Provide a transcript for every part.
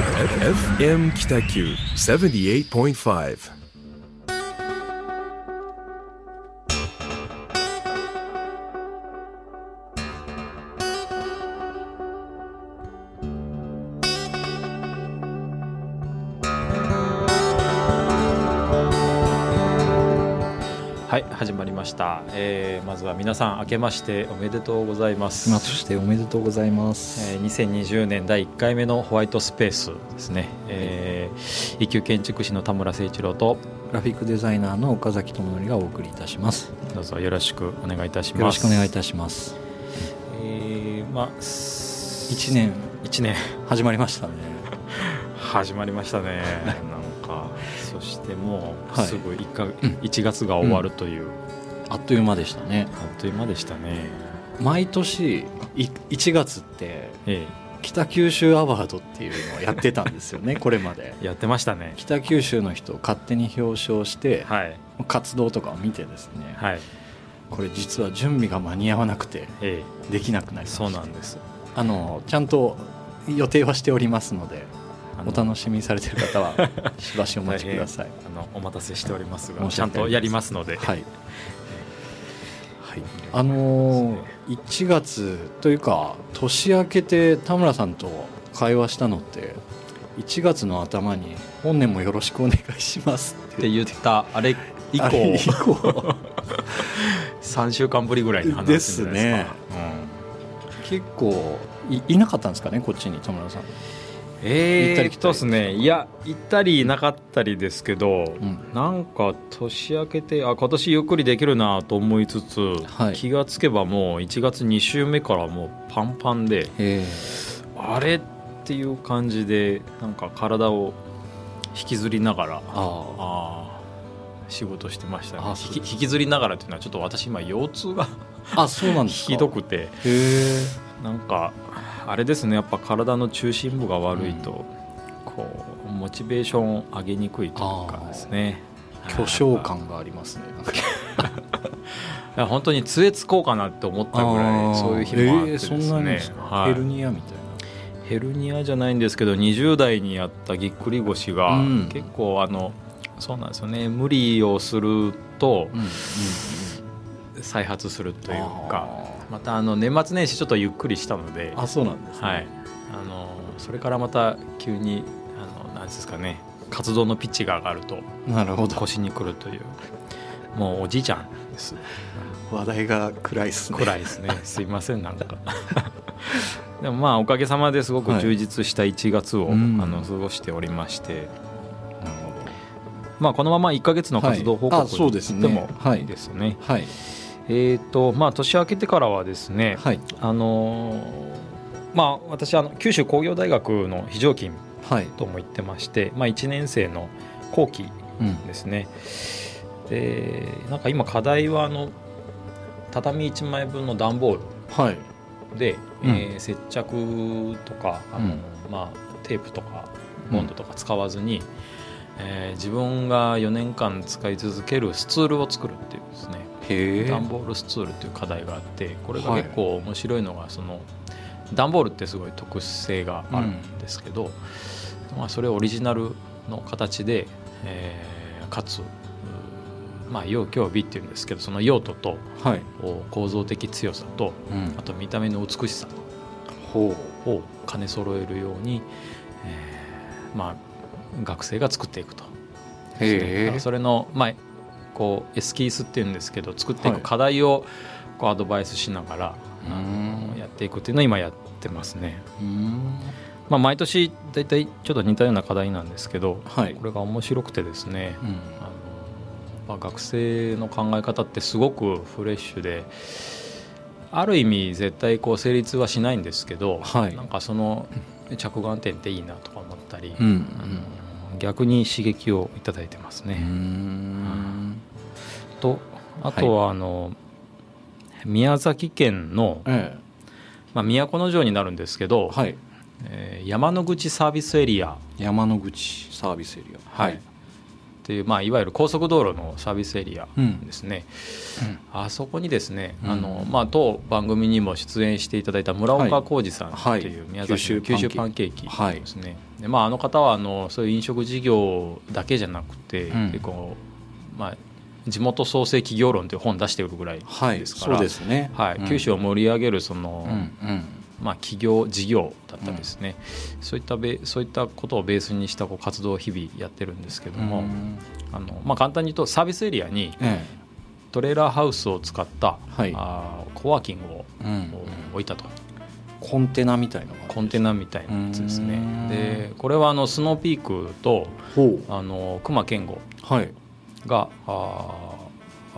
FM 北九78.5えー、まずは皆さん明けましておめでとうございます、まそしておめでとうございます。えー、2020年第1回目のホワイトスペースですね、えー、一級建築士の田村誠一郎とグラフィックデザイナーの岡崎智則がお送りいたします。どうぞよろしくお願いいたします。よろしくお願いいたします。えー、まあ一年。1年。始まりましたね。始まりましたね。なんか。そしてもうはい。すぐ 1, か、1月が終わるという、あっという間でしたね。あっという間でしたね毎年い1月ってえ北九州アワードっていうのをやってたんですよね。これまで。えやってましたね北九州の人を勝手に表彰して、はい活動とかを見てですね、はいこれ実は準備が間に合わなくてえできなくなえりましたそうなんですあのちゃんと予定はしておりますのでお楽しみにされてる方は しばしお待ちください。あのお待たせしておりますがちゃんとやりますので、はい。はい。あのー、1月というか年明けて田村さんと会話したのって1月の頭に本年もよろしくお願いしますっってて言った。あれ以降。あれ以降。3週間ぶりぐらいに話ですか。結構いいなかったんですかねこっちに田村さん。うん、えー、行ったりすねいや行ったりなかったりですけど、うん。なんか年明けてあ今年ゆっくりできるなと思いつつ、はい。気がつけばもう1月2週目からもうパンパンでえあれっていう感じでなんか体を引きずりながらああー仕事してましたね。引きずりながらっていうのはちょっと私今腰痛がああそうなんですか。ひどくて。なんかあれですねやっぱ体の中心部が悪いと、こうモチベーションを上げにくいというかですね。巨匠感がありますね 本当に杖つこうかなって思ったぐらいそういう日もあってですね、えーヘルニアみたいヘルニアじゃないんですけど20代にやったぎっくり腰が、うん。結構あのそうなんですよね。無理をするとな、うん再発するというか。あまたあの年末年始ちょっとゆっくりしたのでーあそうなんですね、はい、あのそれからまた急にあのなんですかね活動のピッチが上がるとなるほど。腰にくるというもうおじいちゃんです。話題が暗いっすね。暗いですね。すいませんなんか。でもまあおかげさまですごく充実した1月を、うん。あの過ごしておりまして、なるほまあ、このまま1か月の活動報告はい。あそうですね。でもはいいいですよね。どはいえーとまあ、年明けてからはですね、はい。あのーまあ、私あの九州工業大学の非常勤はい。とも言ってまして、まあ、1年生の後期うんですね。でなんか今課題はあの畳1枚分の段ボーはい。ルで、うん。えー接着とかあの、うん。まあ、テープとかボンドとか使わずに、えー自分が4年間使い続けるスツールを作るっていうですね段ボールスツールっていう課題があってこれがはい。結構面白いのがその段ボールってすごい特殊性があるんですけど、まあ、それをオリジナルの形で、えーかつまあ用強美っていうんですけどその用途とはい、構造的強さとうん。あと見た目の美しさを兼ね揃えるように、えーまあ、学生が作っていくと。それの、まあ、こうエスキースっていうんですけど作っていはい。く課題をこうアドバイスしながら、やっていくっていうのを今やってますね。うん。まあ、毎年大体ちょっと似たような課題なんですけどはい。これが面白くてですね、うん。あのまあ、学生の考え方ってすごくフレッシュである意味絶対こう成立はしないんですけど、はい。なんかその着眼点っていいなとか思ったり、うん。あの逆に刺激をいただいてますね。うんうんとあとはあの、宮崎県の、えまあ、都城になるんですけど、えはい。えー山の口サービスエリア、山の口サービスエリア。はい。っていう、まあ、いわゆる高速道路のサービスエリアうん。ですね、あそこにですね、うん。あのまあ、当番組にも出演していただいた村岡浩二さんはい。う宮崎の九州パンケーキはい。ですね、でまあ、あの方はあのそういう飲食事業だけじゃなくて、うん。結構、まあ、地元創生企業論という本を出しているぐらいはいですから、そうですね。はいうん。九州を盛り上げるその、うんうん。まあ、企業事業だったりですね、そういったべそういったことをベースにしたこう活動を日々やってるんですけども、うん。あのまあ、簡単に言うとサービスエリアにえトレーラーハウスを使った、はい。あーコワーキングを置いたと。コンテナみたいなコンテナみたいなやつですね。うん。でこれはあのスノーピークとあの熊健吾はいがあー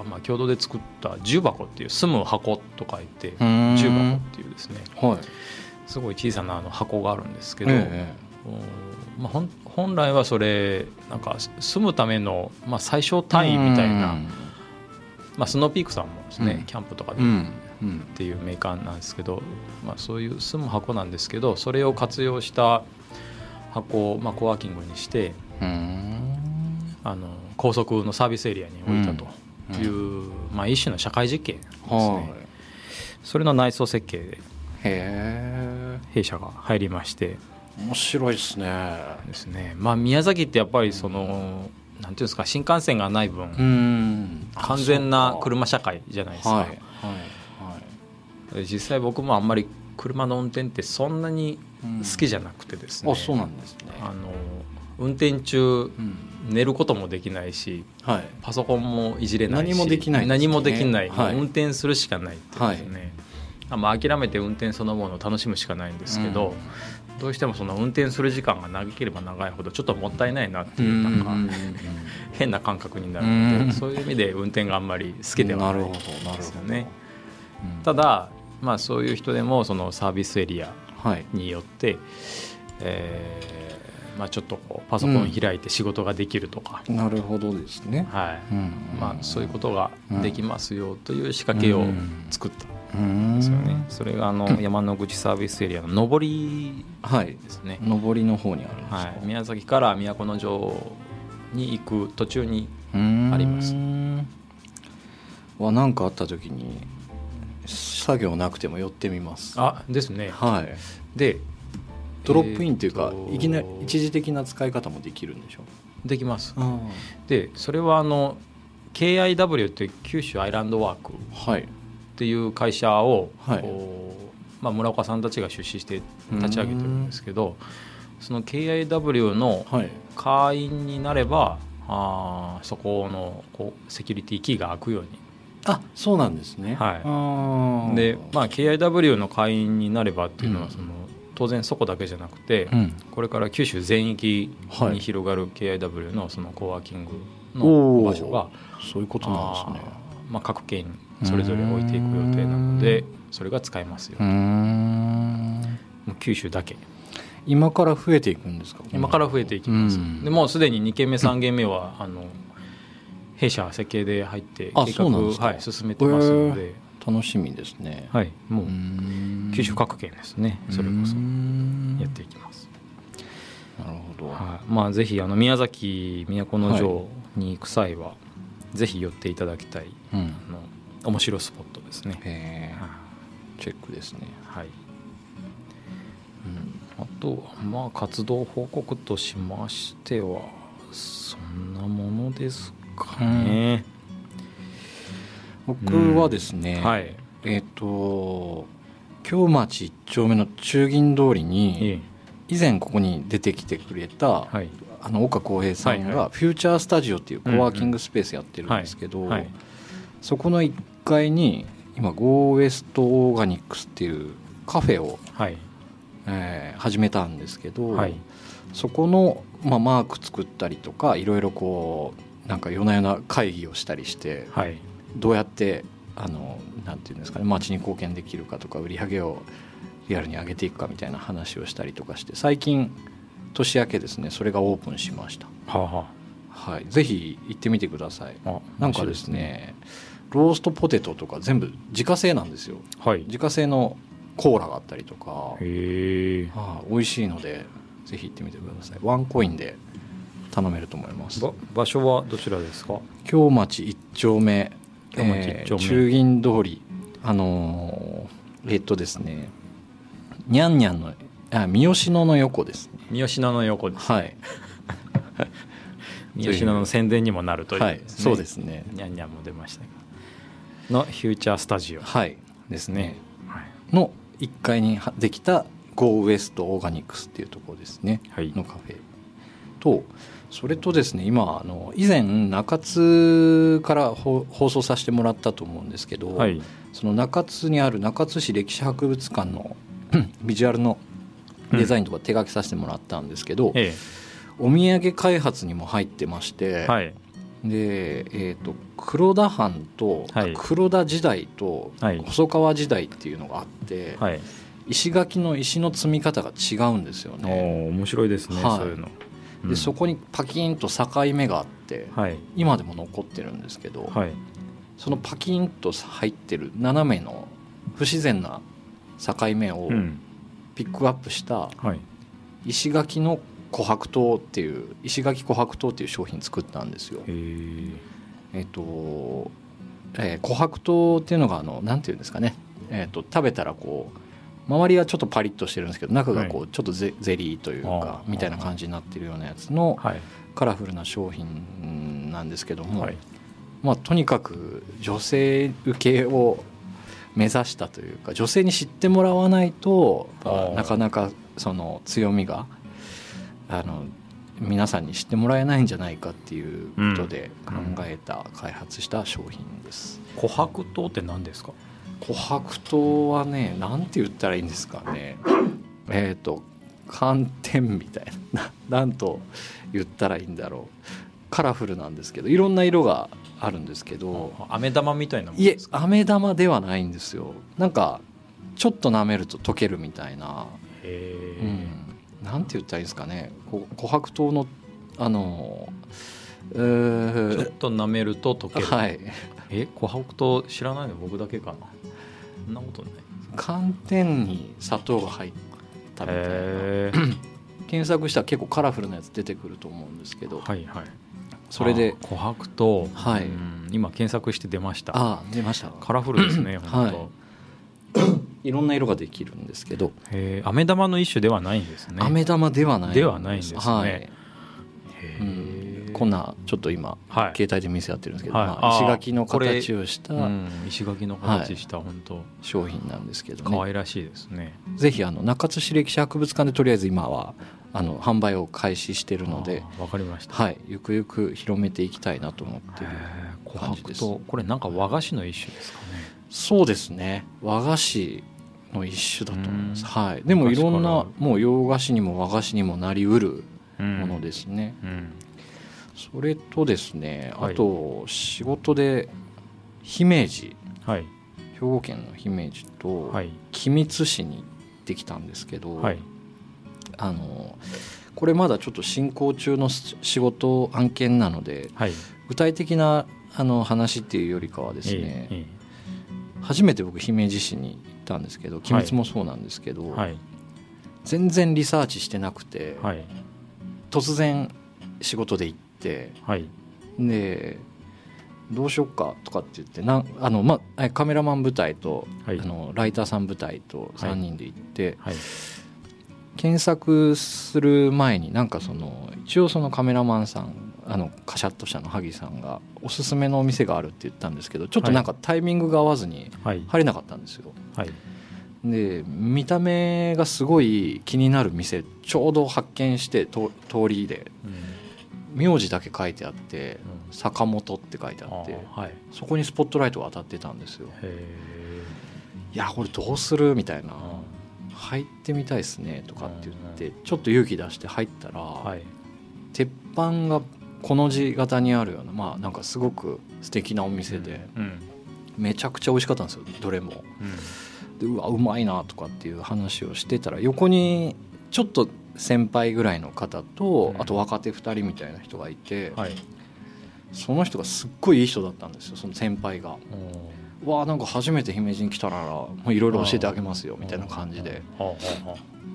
まあ、共同で作った重箱っていう住む箱と書いてん。重箱っていうですね。はい。すごい小さなあの箱があるんですけど、えうんまあ、本来はそれなんか住むための、まあ、最小え単位みたいな、うん。まあ、スノーピークさんもですね、うん。キャンプとかでっていうメーカーなんですけど、まあ、そういう住む箱なんですけどそれを活用した箱を、まあ、コワーキングにしてうん。あの高速のサービスエリアに置いたと。いう、まあ、一種の社会実験ですはい。ねそれの内装設計。で弊社が入りまして。面白いですね。ですね、まあ、宮崎ってやっぱりそのなんていうんですか新幹線がない分、うん。完全な車社会じゃないですか、はいはい実際僕もあんまり車の運転ってそんなに好きじゃなくてですね、あそうなんですね。あの運転中うん寝ることもできないしはい。パソコンもいじれないし何もできないね。何もできない、はい。運転するしかないっていうですね、あまあ、諦めて運転そのものを楽しむしかないんですけど、どうしてもその運転する時間が長ければ長いほどちょっともったいないなってういうなんかん変な感覚になる。のうん。でそういう意味で運転があんまり好きではないですよね。ただ、まあ、そういう人でもそのサービスエリアはい。によって、えーまあ、ちょっとこうパソコン開いて仕事ができるとか、なるほどですね。はい。うん。まあ、そういうことができますよという仕掛けを作った。ん。ですよね。それがあの山の口サービスエリアの上りはいですね、上りの方にあるんですか。はい、宮崎から都城に行く途中にああります。は何かあった時に作業なくても寄ってみます。あですね。はい。でドロップインというか、えーといきなり一時的な使い方もできるんでしょ？できます。あでそれはあの KIW って九州アイランドワークはい。っていう会社を、はい。まあ、村岡さんたちが出資して立ち上げてるんですけどその KIW のはい。会員になればあーそこのこうセキュリティキーが開くように。あそうなんですね。はい。で、まあ、KIW の会員になればっていうのはうん。その、当然そこだけじゃなくて、うん。これから九州全域はいに広がる KIW のそのコワーキングの場所が、そういうことなんですね。まあ、各県にそれぞれ置いていく予定なのでそれが使えますよ。九州だけ。今から増えていくんですか？今から増えていきます、うん。でもうすでに2軒目3軒目は、あの弊社設計で入ってあ計画はい、進めてますので、楽しみですね。はい、もう九州各県ですね。それこそ。やっていきます、なるほど。はい。まあ、ぜひあの宮崎都城に行く際は、ぜひ寄っていただきたいうん。あの面白スポットですね、へはーチェックですね。いはい、うん。あとまあ活動報告としましてはそんなものですかね、僕はですね、はい。えっ、と京町一丁目の中銀通りえにえ以前ここに出てきてくれた、はい。あの岡浩平さんがフューチャースタジオっていうコワーキングスペースやってるんですけど、はい。そこの1階に今 Go West オーガニックスっていうカフェを、はい。えー始めたんですけど、はい。そこの、まあ、マーク作ったりとかいろいろこうなんか夜な夜な会議をしたりしてはいどうやってあのなんていうんですかね街に貢献できるかとか売り上げをリアルに上げていくかみたいな話をしたりとかして最近年明けですねそれがオープンしました、はあははい、ぜひ行ってみてください。なんかですねローストポテトとか全部自家製なんですよ。はい。自家製のコーラがあったりとかへえ。ああ美味しいのでぜひ行ってみてください。ワンコインで頼めると思います。ば場所はどちらですか？京町一丁目京町一丁目えー中銀通りあのーえっとですねにゃんにゃんのあ三好野の横ですね。三好野の横です。はい。三好野の宣伝にもなるという。はいそうですね。にゃんにゃんも出ましたのフューチャースタジオ。はいですね。はい。の1階にはできた Go West オーガニクスっていうところですね。はい。のカフェとそれとですね今あの以前中津からほ放送させてもらったと思うんですけど、はい。その中津にある中津市歴史博物館の ビジュアルのデザインとか手書きさせてもらったんですけど、えお土産開発にも入ってまして、えはい。で、えー、と黒田藩とはい。黒田時代とはい。細川時代っていうのがあって、はい。石垣の石の積み方が違うんですよおね。ー面白いですね、はい。そういうのでそこにパキンと境目があって、はい。今でも残ってるんですけど、はい。そのパキンと入ってる斜めの不自然な境目をうん。ピックアップしたはい。石垣の琥珀糖っていう石垣琥珀糖っていう商品作ったんですよ。へええっ、と、えー琥珀糖っていうのがあのなんていうんですかね、えっ、と食べたらこう周りはちょっとパリッとしてるんですけど中がこうちょっとゼゼリーというあかー。みたいな感じになってるようなやつのはい。カラフルな商品なんですけども、はい。まあとにかく女性受けを目指したというか女性に知ってもらわないとなかなかその強みがあの皆さんに知ってもらえないんじゃないかっていうことで考えた、開発した商品です。琥珀糖って何ですか？琥珀糖はねなんて言ったらいいんですかね。えっ、と寒天みたいな。ななんと言ったらいいんだろう。カラフルなんですけどいろんな色があるんですけど。飴玉みたいなもんいえですか？飴玉ではないんですよ。なんかちょっと舐めると溶けるみたいな、へうなんて言ったらいいんですかね。琥珀糖のあのちょっと舐めると溶ける、はい。え琥珀糖知らないの？僕だけかなそんなことない。寒天に砂糖が入ったみたいな。検索したら結構カラフルなやつ出てくると思うんですけど。はいはい。それであ琥珀糖はい。うん今検索して出ました。ああ出ました。カラフルですね 本当、はい。いろんな色ができるんですけど。飴玉の一種ではないんですね。飴玉ではないではないんですね。はい。へえこんなちょっと今はい。携帯で見せ合ってるんですけど、はい。まあ、石垣の形をしたうん、石垣の形した本当。商品なんですけどね、可愛らしいですね。ぜひあの中津市歴史博物館でとりあえず今はあの販売を開始しているので、わかりました。はい、ゆくゆく広めていきたいなと思っている感じです。珀糖これなんか和菓子の一種ですかね。そうですね。和菓子の一種だと思います、うん。はい、でもいろんなもう洋菓子にも和菓子にもなりうるうん。ものですね、うんそれとですねあはい。と仕事で姫路はい。兵庫県の姫路とはい。君津市に行ってきたんですけど、はい。あのこれまだちょっと進行中の仕事案件なのではい。具体的なあの話っていうよりかはですね、え初めて僕姫路市に行ったんですけど君津もそうなんですけど、全然リサーチしてなくて、はい。突然仕事で行ってはい。でどうしよっかとかって言ってなんあの、まあ、カメラマン部隊と、はい。あのライターさん部隊と3人で行って、はい。検索する前になんかその一応そのカメラマンさんあのカシャッとしたの萩さんがおすすめのお店があるって言ったんですけどちょっとなんかタイミングが合わずにはい。入れなかったんですよ。はい。で見た目がすごい気になる店ちょうど発見してと通りで名字だけ書いてあって「坂本」って書いてあってそこにスポットライトが当たってたんですよ。えいやこれどうする？みたいな。入ってみたいですねとかって言ってちょっと勇気出して入ったら、はい。鉄板がこの字型にあるようなまあなんかすごく素敵なお店でうん。めちゃくちゃ美味しかったんですよどれも。うん。でうわうまいなとかっていう話をしてたら横にちょっと先輩ぐらいの方とうん。あと若手2人みたいな人がいてはい。その人がすっごいいい人だったんですよその先輩が。うわなんか初めて姫路に来たならもういろいろ教えてあげますよみたいな感じで。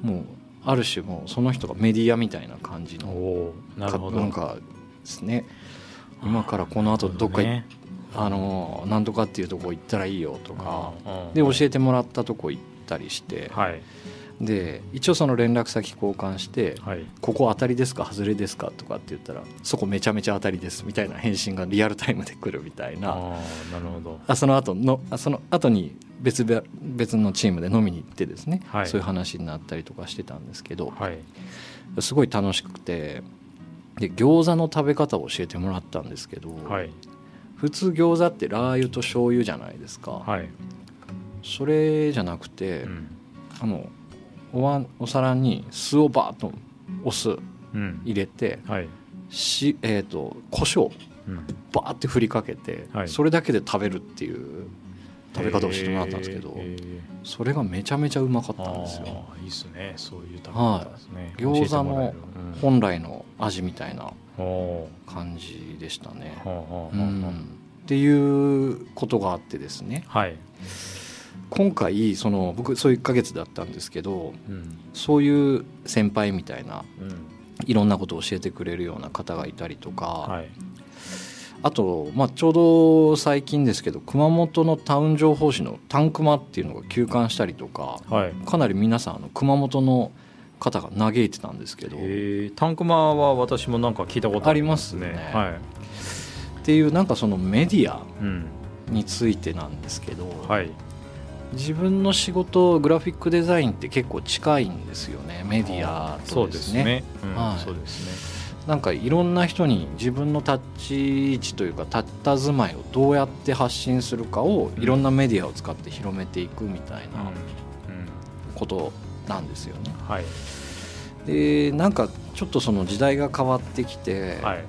もうある種もうその人がメディアみたいな感じのなるほど。なんかですね。今からこの後どっかあのなんとかっていうとこ行ったらいいよとかうん。で教えてもらったとこ行ったりしてはいで一応その連絡先交換してはい「ここ当たりですか？外れですか?」とかって言ったら「そこめちゃめちゃ当たりです」みたいな返信がリアルタイムで来るみたいな。ああなるほど。あその後のあその後に別々別のチームで飲みに行ってですね、はい。そういう話になったりとかしてたんですけどはい。すごい楽しくてで餃子の食べ方を教えてもらったんですけど、はい。普通餃子ってラー油と醤油じゃないですか、はいそれじゃなくて、うんあのおわんお皿に酢をバーッとお酢うん。入れてはい。し、えー、と胡椒うん。バーって振りかけて、はい。それだけで食べるっていう食べ方をしてもらったんですけど、それがめちゃめちゃうまかったんですよ。ああいいですね。そういう食べ方ですね、餃子教えてもらえの本来の味みたいな感じでしたね。うん。っていうことがあってですね。はい、今回その僕そういう1ヶ月だったんですけどうん。そういう先輩みたいなうん。いろんなことを教えてくれるような方がいたりとか、はい。あと、まあ、ちょうど最近ですけど熊本のタウン情報誌の「タンクマ」っていうのが休刊したりとかはい。かなり皆さんあの熊本の方が嘆いてたんですけどタンクマは私もなんか聞いたことありますね。はい、ていうなんかそのメディアうん。についてなんですけど、はい、自分の仕事グラフィックデザインって結構近いんですよね。メディアそとでね。うですすね、そうですね。なんかいろんな人に自分の立ち位置というか立った住まいをどうやって発信するかをいろんなメディアを使って広めていくみたいなことなんですよね。はい。でなんかちょっとその時代が変わってきて、はい。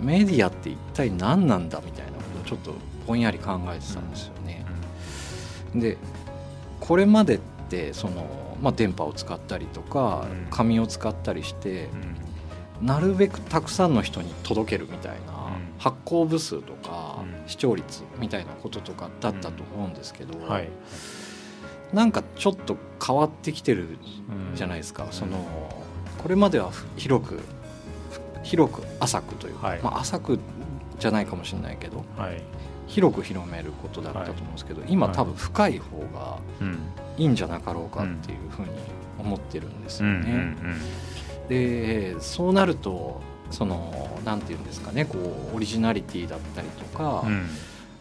メディアって一体何なんだみたいなことをちょっとぼんやり考えてたんですよね。でこれまでってその、まあ、電波を使ったりとかうん。紙を使ったりしてうん。うんなるべくたくさんの人に届けるみたいな、うん。発行部数とかうん。視聴率みたいなこととかだったと思うんですけど、はい。なんかちょっと変わってきてるじゃないですか、そのこれまではふ広くふ広く浅くというか、はい。まあ、浅くじゃないかもしれないけどはい広く広めることだったと思うんですけど、今多分深い方がうんいいんじゃなかろうかっていうふうに思ってるんですうん。よね。でそうなるとそのなんていうんですかねこうオリジナリティだったりとか、うん。うん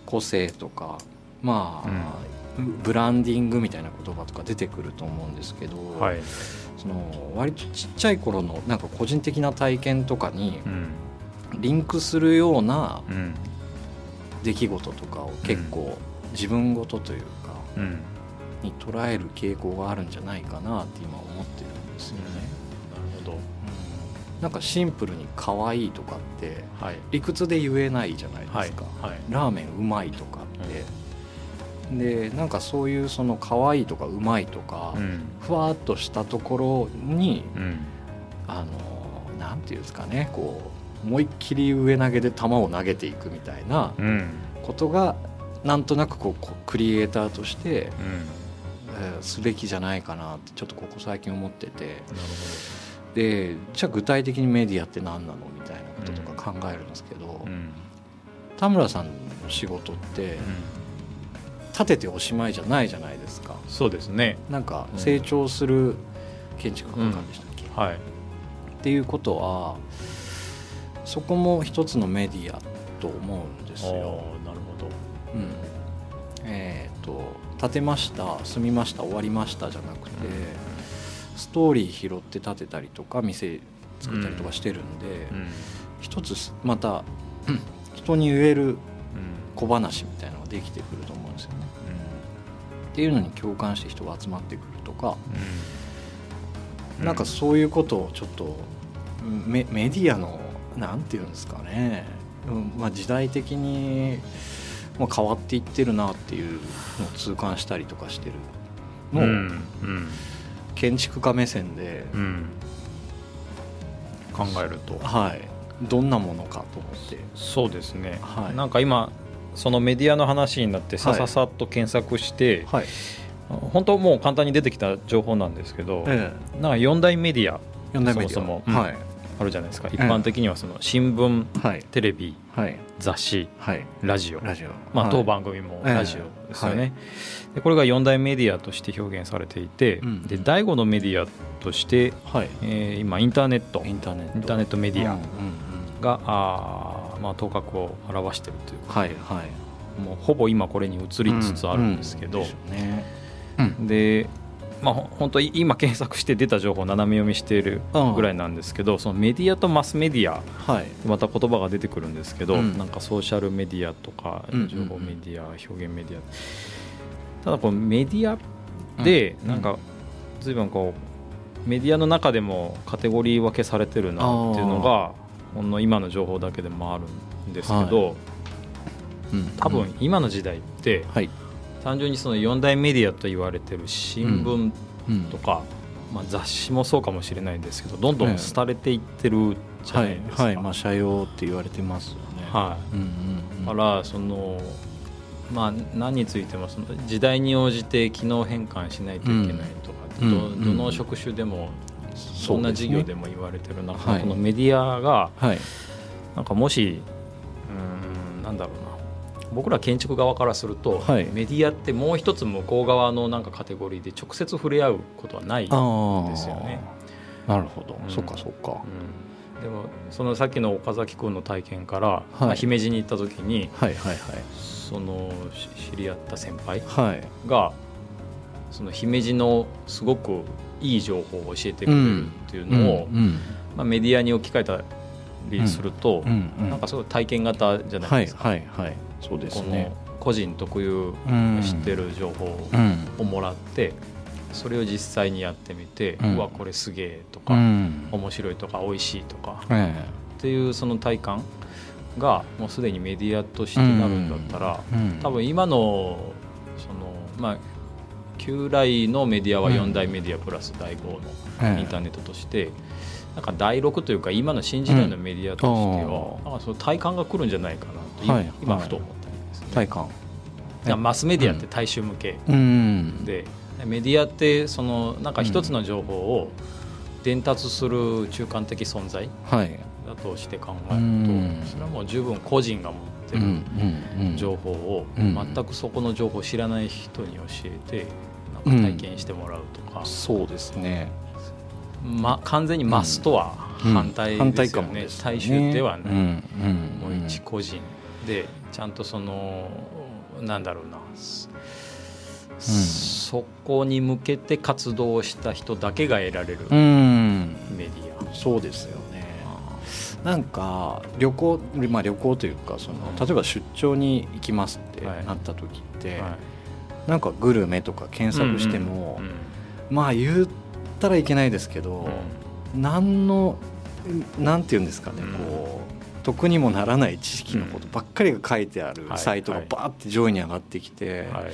個性とかまあ、ブランディングみたいな言葉とか出てくると思うんですけど、はい。その割とちっちゃい頃のなんか個人的な体験とかにうん。リンクするようなうん出来事とかを結構自分ごとというかうん。に捉える傾向があるんじゃないかなって今思ってるんですよね。なるほど。なんかシンプルに可愛いとかってはい。理屈で言えないじゃないですか、はい。はい。ラーメンうまいとかって、でなんかそういうその可愛いとかうまいとか、うん。ふわっとしたところにうん。あのなんていうんですかねこう思いっきり上投げで球を投げていくみたいなうん。ことがなんとなくこうクリエイターとして、うん。えーすべきじゃないかなってちょっとここ最近思ってて。でじゃあ具体的にメディアって何なのみたいなこととか考えるんですけど、田村さんの仕事ってうん。立てておしまいじゃないじゃないですか。そうですね。なんかうん。成長する建築家でしたっけ、はい。っていうことはそこも一つのメディアと思うんですよ。なるほど。うん、えっ、と建てました住みました終わりましたじゃなくて、ストーリー拾って建てたりとか店作ったりとかしてるんで、うん。一つまたうん 人に言えるうん小話みたいなのができてくると思うんですよね。っていうのに共感して人が集まってくるとか、うん。なんかそういうことをちょっとメメディアのなんていうんですかね、うんまあ、時代的に、まあ、変わっていってるなっていうのを痛感したりとかしてる。のを、うんうん。建築家目線で、うん。考えると。はい、どんなものかと思って。そうですね、はい。なんか今そのメディアの話になってさささっと検索して、はい。本当もう簡単に出てきた情報なんですけど、えなんか4大メディアえ、4代目そもそも。はいあるじゃないですか。一般的にはその新聞はい。テレビはい。雑誌はい。ラジオ。ラジオ。まあ、はい。当番組もええ。ラジオですよね、でこれが4大メディアとして表現されていて、うん。で第5のメディアとして、はい。えー今インターネット。インターネット。メディアうんうあーまあ、頭角を表しているというか。はいはい。もうほぼ今これに移りつつあるんですけど、うん。うん。でしょうね。うん。でまあほ本当今検索して出た情報を斜め読みしているぐらいなんですけど、そのメディアとマスメディアはい。また言葉が出てくるんですけど、うん。なんかソーシャルメディアとかうんうんうん。情報メディア、表現メディア。ただこのメディアでうん。なんか随分こうメディアの中でもカテゴリー分けされてるなっていうのがほんの今の情報だけでもあるんですけど、うん。多分今の時代ってはい単純にその4大メディアと言われてる新聞うん。とか、まあ、雑誌もそうかもしれないですけどどんどん廃れていってるじゃはいないですか。はいまあ社用って言われてますよね。はい。うんだからそのまあ何についてもその時代に応じて機能変換しないといけないとか、うんどうん。どの職種でもそそんな事業でも言われてる中、はい。このメディアがはい。なんかもしうーんなんだろうな僕ら建築側からすると、はい。メディアってもう一つ向こう側のなんかカテゴリーで直接触れ合うことはない、ああですよね。なるほど、うんそっかそっか。うん。でもそのさっきの岡崎君の体験から、まあ姫路に行った時にはいはいそのし知り合った先輩はい。はいがその姫路のすごくいい情報を教えてくれるっていうのを、うんまあ、メディアに置き換えたりすると、うんうんなんかすごい体験型じゃないはいですか、はいはいそうですこね。の個人特有うん知ってる情報うん。をもらってそれを実際にやってみて、ううんわこれすげえとうか、ん。面白いとか美味しいとかえっていうその体感がもうすでにメディアとしてなるんだったら、えうん。多分今のそのまあ旧来のメディアはうん。4大メディアプラス第5ええ。のインターネットとして、なんか第6というか今の新時代のメディアとしては、うん。なんかその体感が来るんじゃないかなと今,、はいはい。今ふと思ったんですね。体感。だからマスメディアって大衆向け。うん。で、メディアってそのなんか一つの情報を伝達する中間的存在はい。だとして考えるうん。とそれはもう十分個人が持ってるうんうんうん。情報をうん。全くそこの情報を知らない人に教えてなんか体験してもらうとか、そうですね。ま、完全にマスとはうん。反対ですよね,、かもですね。大衆ではない、うん。うん。もう一個人でちゃんとそのなんだろうな、そこに向けて活動した人だけが得られるうん。メディア。そうですよね。なんか旅行まあ旅行というかその例えば出張に行きますってはい。なった時って、はい。なんかグルメとか検索しても、うんうんまあ言ったらいけないですけど、何のなんて言うんですかね、うんこう得にもならない知識のことばっかりが書いてあるはいサイトがバーって上位に上がってきて、はい。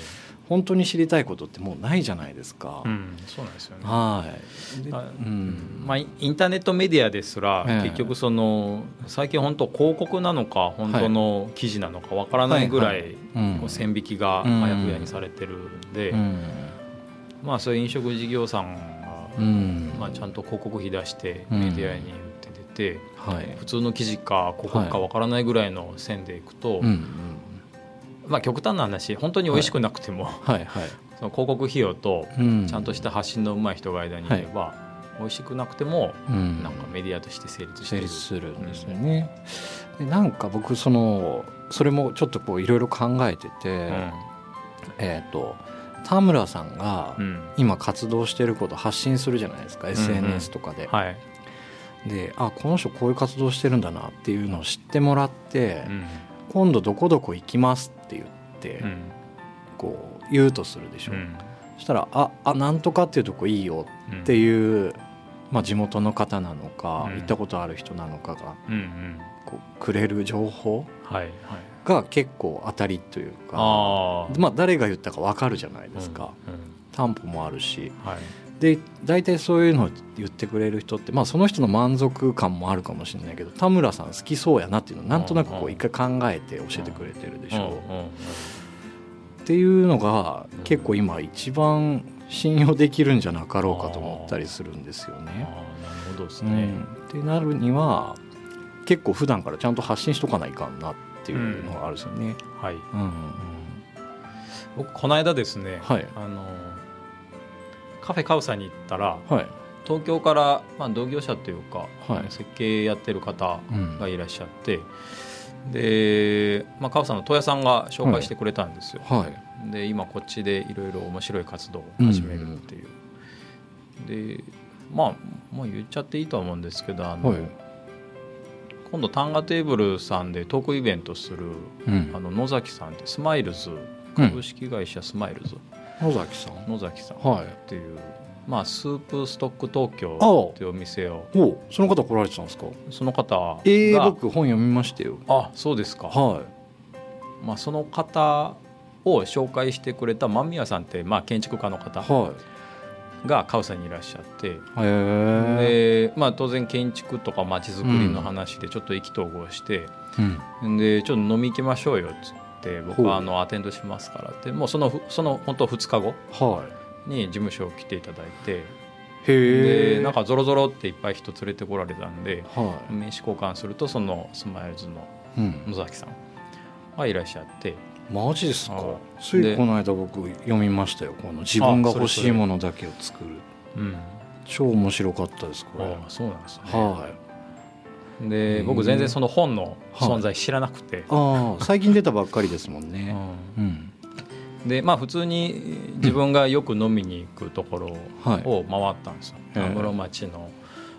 本当に知りたいことってもうないじゃないですか。うん、そうなんですよね。はい。うん。まあ、インターネットメディアですら、ええ結局その最近本当広告なのか本当の記事なのかわからないぐらい、線引きがあやふやにされてるんで、うん。まあ、そういう飲食事業さんが、うん。まあ、ちゃんと広告費出してうん。メディアにはい。普通の記事か広告かわからないぐらいの線でいくと、うんうんまあ、極端な話本当に美味しくなくても、はい。はい。その広告費用とうん。ちゃんとした発信の上手い人が間にいれば、美味しくなくてもうん。なんかメディアとして成立して成る立するんですよね。でなんか僕そのそれもちょっとこういろいろ考えてて、えっ、と田村さんがうん。うん今活動してること発信するじゃないですか、SNS とかで。はい、であこの人こういう活動してるんだなっていうのを知ってもらって、うん。今度どこどこ行きますって言って、うん。こう言うとするでしょ。うん。そしたら「ああなんとかっていうとこいいよ」うんっていう、まあ、地元の方なのか、うん。行ったことある人なのかがうんうん。こうくれる情報はいはい。が結構当たりというかああまあ、誰が言ったか分かるじゃないですか、担保もあるしはいで大体そういうのを言ってくれる人って、まあ、その人の満足感もあるかもしれないけど田村さん好きそうやなっていうのをなんとなくこう一回考えて教えてくれてるでしょ。うっっていうのが結構今一番信用できるんじゃなかろうかと思ったりするんですよね。なるほどですね、うん、ってなるには結構普段からちゃんと発信しとかないかんなっていうのがあるんですよね。はい。うんうん僕この間ですね、はい。あのカフェカウサに行ったらはい。東京から、まあ、同業者というか、はい。設計やってる方うん。がいらっしゃって、で、まあ、カウサの戸谷さんが紹介してくれたんですよ、はい。で今こっちでいろいろ面白い活動を始めるっていう、でまあもう言っちゃっていいとは思うんですけどあの、はい。今度タンガテーブルさんでトークイベントするうん。あの野崎さんってスマイルズ株式会社スマイルズ、野崎さん？野崎さん。っはい。ていう、まあ、スープストック東京あっていうお店を。おその方来られてたんですか？その方が、えー、僕本読みましたよ。あそうですか、はまあ、その方を紹介してくれた間宮さんって、まあ、建築家のい方はがカウサにいらっしゃって、でまあ、当然建築とか街づくりの話でちょっと意気投合して、うん。でちょっと飲み行きましょうよっつって僕はあのアテンドしますから。ってもうそのふその本当2日後はに事務所を来ていただいて。いへえでなんかゾロゾロっていっぱい人連れてこられたんでは名刺交換するとそのスマイルズのい、うん、野崎さんがいらっしゃって。マジですか？あついでこの間僕読みましたよ。この自分が欲しいものだけを作る。うん。超面白かったですこれ。ああそうなんですね。はで僕全然その本の存在知らなくて、いああ最近出たばっかりですもんね。うん。うん。でまあ普通に自分がよく飲みに行くところはい。を回ったんですよ。へえ安室町の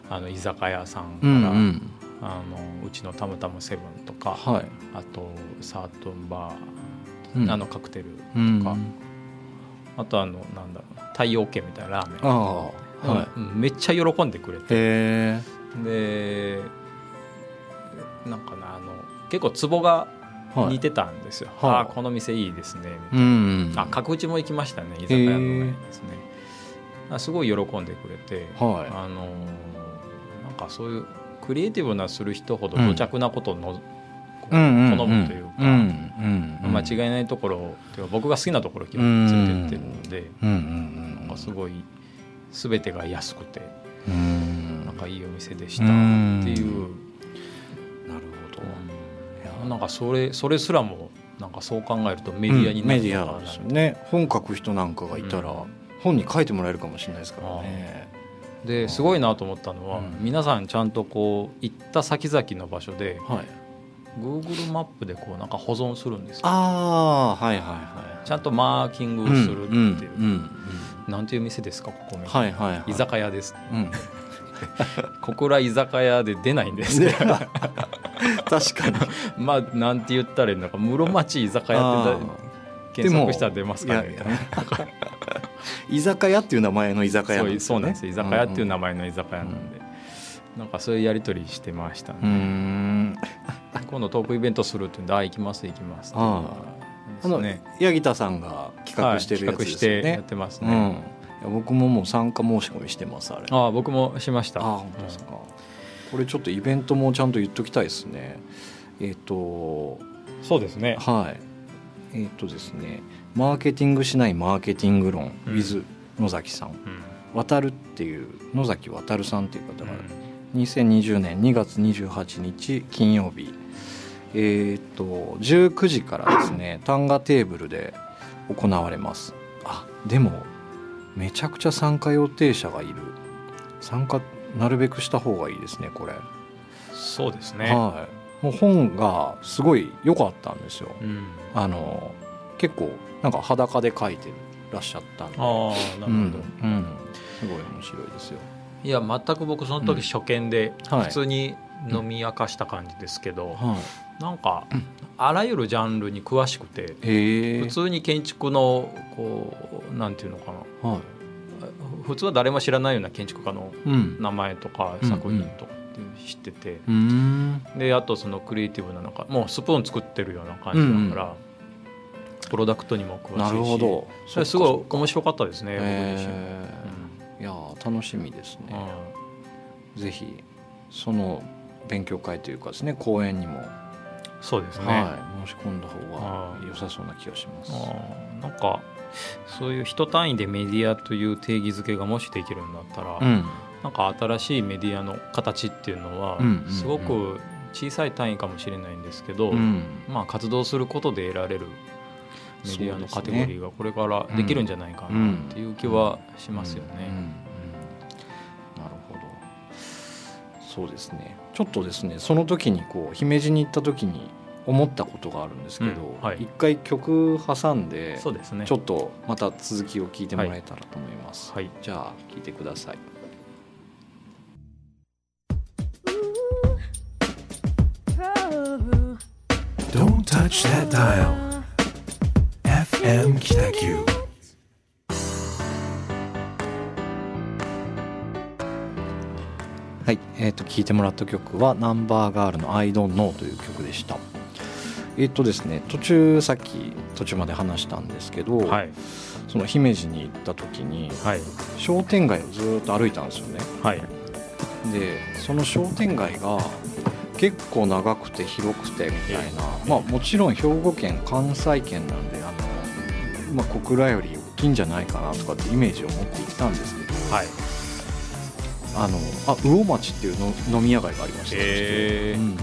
あの居酒屋さんかうら、んうん。あのうちのたむたむセブンとか、はい。あとサートンバー、うん。あのカクテルうんとか、あとあのなんだろうな太陽系みたいなラーメン。ああはい。うんめっちゃ喜んでくれて。へでなんかなあの結構ツボが似てたんですよ、はい。ああこの店いいですね。みたいうん。な、あ角打ちも行きましたね居酒屋のねですね。あすごい喜んでくれて、はあのーなんかそういうクリエイティブなする人ほど土着なことをの、こうんうん好むというか、間違いないところていうか僕が好きなところを連れてってるので、なんかすごい全てが安くてなんかいいお店でしたっていう、なるほどうんなんかそれそれすらもなんかそう考えるとメディアになるメディアですよね。本書く人なんかがいたら、うん。本に書いてもらえるかもしれないですからね。ですごいなと思ったのは、うん。皆さんちゃんとこう行った先々の場所ではい。Google マップでこうなんか保存するんですよ。ああはいはいはいちゃんとマーキングするっていう、うんうんなんていう店ですかここみはたいな、いはいはい。居酒屋です。うん 小倉居酒屋で出ないんですね。確かに。まあなんて言ったらいいのか室町居酒屋って検索したら出ますかね。いやみたいな居酒屋っていう名前の居酒屋そういうそうなんですよ。居酒屋っていう名前前の居酒屋なんで、なんかそういうやり取りしてましたね、今度トークイベントするってんであ行きます行きますっていうああのね。八木田さんが企画してるやつはいですよ企画してやねってますうんいね、や僕ももう参加申し込みしてますあれ。ああ僕もしました。あ本当ですか、これちょっとイベントもちゃんと言っときたいですね。えっ、とそうですね。はい。えっ、とですねマーケティングしないマーケティング論うん。with 野崎さん。うん。渡るっていう野崎渡さんっていう方が2020年2月28日金曜日えっ、と19時からですね 単価テーブルで行われます。あでもめちゃくちゃ参加予定者がいる。参加なるべくした方がいいですねこれ、そうですね、はい。もう本がすごい良かったんですよ。うん、あの結構なんか裸で書いてらっしゃったんで。ああなるほど、うんうん。すごい面白いですよ。いや全く僕その時初見ではい。普通に飲み明かした感じですけど、はいなんかあらゆるジャンルに詳しくて普通に建築のこうなんていうのかな。はい。普通は誰も知らないような建築家のうん。名前とかうん作品とか知ってて、であとそのクリエイティブななんかもうスプーン作ってるような感じだから、プロダクトにも詳しいし。なるほど。それすごい面白かったですねえ。いやー楽しみですうんねぜひその勉強会というかですね講演にもそうですね、はい、申し込んだ方が良さそうな気がします。なんかそういう一単位でメディアという定義づけがもしできるんだったら、うん、なんか新しいメディアの形っていうのはすごく小さい単位かもしれないんですけど、うん。まあ、活動することで得られるメディアのカテゴリーがこれからできるんじゃないかなっていう気はしますよね。そうですね。ちょっとですねその時にこう姫路に行った時に思ったことがあるんですけど、うんはい。一回曲挟んでそうですね。ちょっとまた続きを聞いてもらえたらと思います、はい。じゃあ聞いてください。Don't touch that dial. FM Kitaku. はい、えー、と聴いてもらった曲はナンバーガールの「I don't know」という曲でした。えっ、とですね途中さっき途中まで話したんですけど、はい。その姫路に行った時にはい。商店街をずーっと歩いたんですよね。はい。でその商店街が結構長くて広くてみたいな、まあもちろん兵庫県関西圏なんであの、まあ、小倉より大きいんじゃないかなとかってイメージを持って行ったんですけど、はいあのあ魚町っていうの飲み屋街がありましたへー。うん。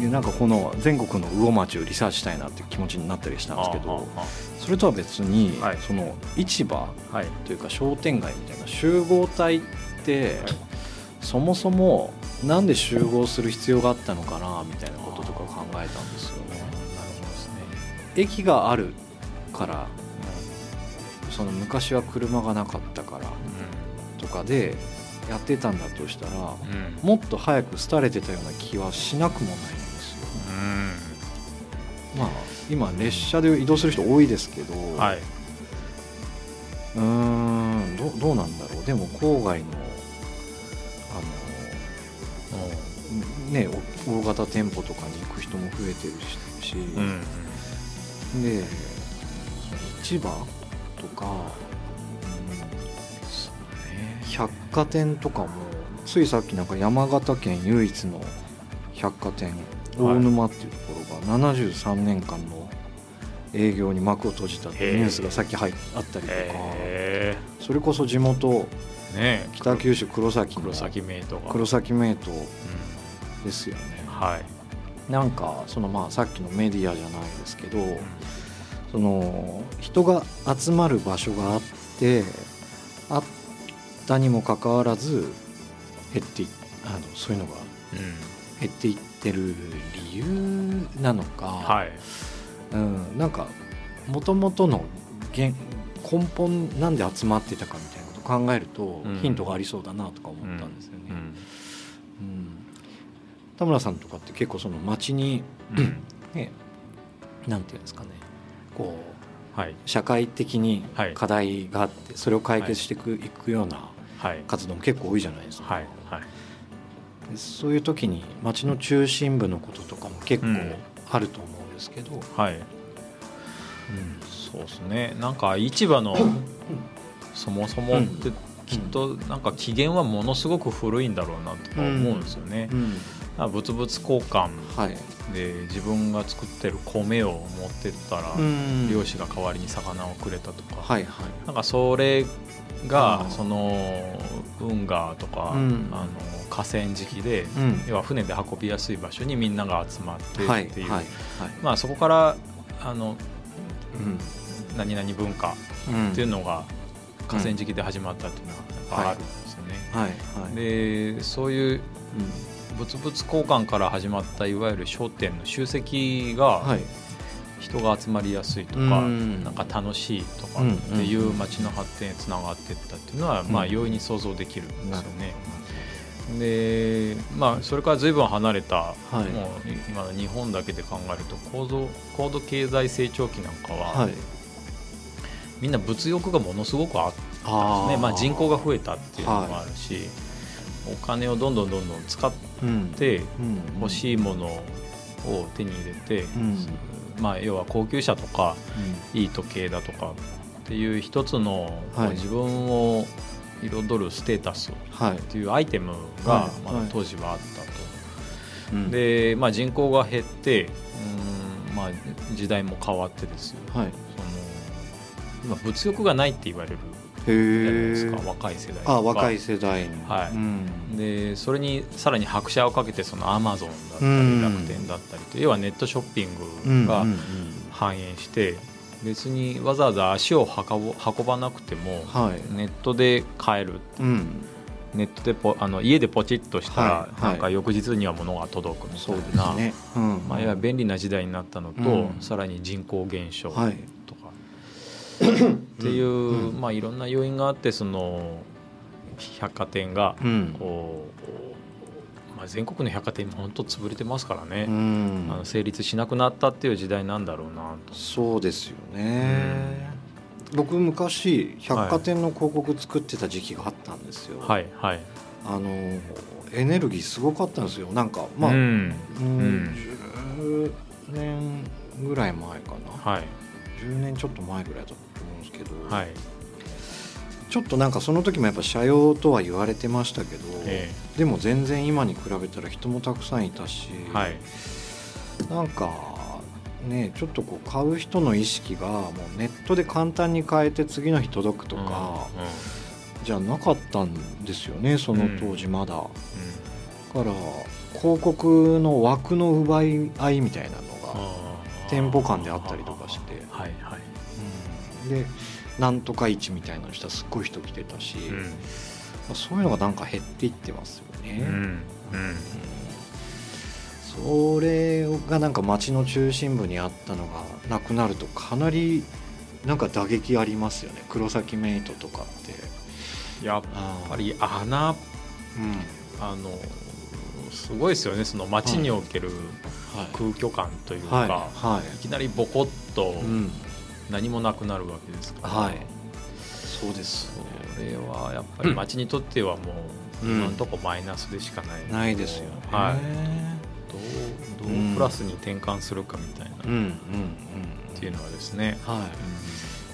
でなんかこの全国の魚町をリサーチしたいなっていう気持ちになったりしたんですけどあそれとは別に、はい。その市場というか商店街みたいな集合体って、そもそもなんで集合する必要があったのかなみたいなこととか考えたんですよね。なるほどですね。駅があるからその昔は車がなかったからとかでやってたんだとしたらうん。うんもっと早く廃れてたような気はしなくもないんですよ。まあ今列車で移動する人多いですけど、うんはい。うーんどどうなんだろう。でも郊外のあのねお大型店舗とかに行く人も増えてるし、うんで市場とか、貨店とかもついさっきなんか山形県唯一の百貨店大沼っていうところが73年間の営業に幕を閉じたっていうニュースがさっき入っあったりとか、へそれこそ地元え。ね北九州黒崎の黒崎メイトが黒崎名刀うですよね。んはい。なんかそのまあさっきのメディアじゃないですけど、その人が集まる場所があってあったにもかかわらず減っていあのそういうのがうん。減っていってる理由なのか、はい。うん、なんかもともとの原根本なんで集まってたかみたいなことを考えると、うん。ヒントがありそうだなとか思ったんですよね。うん。うん。田村さんとかって結構その街にうん。ねなんていうんですかね。こうはい。社会的にはい。課題があってそれを解決していく,、い、くようなはい活動も結構多いじゃないですか、はいはい。でそういう時に街の中心部のこととかも結構うん。あると思うんですけど、はい。そうですね。なんか市場のそもそもってきっとなんか起源はものすごく古いんだろうなとか思うんですよね。うん。物々交換はい。で自分が作ってる米を持ってったらうん。漁師が代わりに魚をくれたとか、はいはい。なんかそれがその運河とか、うん。あの河川敷で、うん。要は船で運びやすい場所にみんなが集まってはいってい。う、まあそこからあのうん。何々文化うんっていうのが河川敷で始まったっていうのはあるんですよね。はいはい。でそういう物々交換から始まったいわゆる商店の集積がはい人が集まりやすいとか、うん。なんか楽しいとかうんっていう街の発展へつながっていったっていうのは、うん。まあ容易に想像できるんですよね。でまあそれから随分離れた、はい。もう今の日本だけで考えると高度高度経済成長期なんかは、はい。みんな物欲がものすごくあったんですね。まあ、人口が増えたっていうのもあるし、お金をどんどんどんどん使っうん。てうん。欲しいものを手に入れて、うんまあ、要は高級車とかいい時計だとかっていう一つのはい。自分を彩るステータスっはい。ていうアイテムがはい。はい。まだ当時はあったと。うん。で、まあ、人口が減ってうん、まあ、時代も変わってですよ。はい。その今物欲がないって言われるじゃないですへか若い世代あ若い世代のはい。うん。でそれにさらに拍車をかけてそのアマゾンだったうんり楽天だったりと要はネットショッピングがうんうんうん。反映して別にわざわざ足を運ばなくてもはい。ネットで買える。うん。ネットでポあの家でポチッとしたら、はい。はい。なんか翌日には物が届くみたそういな、ね。うん。まあ、いわ便利な時代になったのと、うん。さらに人口減少とっていう、うん。まあ、いろんな要因があってその百貨店がうん。こう、まあ、全国の百貨店も本当潰れてますからね、うん。あの成立しなくなったっていう時代なんだろうなと。そうですよね。僕昔百貨店の広告作ってた時期があったんですよ。はいはい。あのエネルギーすごかったんですよ。なんかまあ、ううんん。10年ぐらい前かな、はい。10年ちょっと前ぐらいだとですけど、はい。ちょっとなんかその時もやっぱ社用とは言われてましたけど、えでも全然今に比べたら人もたくさんいたし、えはい。なんかねちょっとこう買う人の意識がもうネットで簡単に買えて次の日届くとか、じゃなかったんですよねその当時まだ、だから広告の枠の奪い合いみたいなのが、店舗間であったりとかして。はいはいうんでなんとか市みたいなのしたらすっごい人来てたし、うん。まあそういうのがなんか減っていってますよね、うんうん。うんそれがなんか街の中心部にあったのがなくなるとかなりなんか打撃ありますよね。黒崎メイトとかって。やっぱり穴うん。あのすごいですよね。その街におけるはい。空虚感というか、はい。はい。いきなりボコッとうん何もなくなるわけですか。ら、はい。そうです。それはやっぱり街にとってはもううん。今のところマイナスでしかない、ないですよね。はい、どうどうプラスに転換するかみたいな、うんうんうん。っていうのはですね、は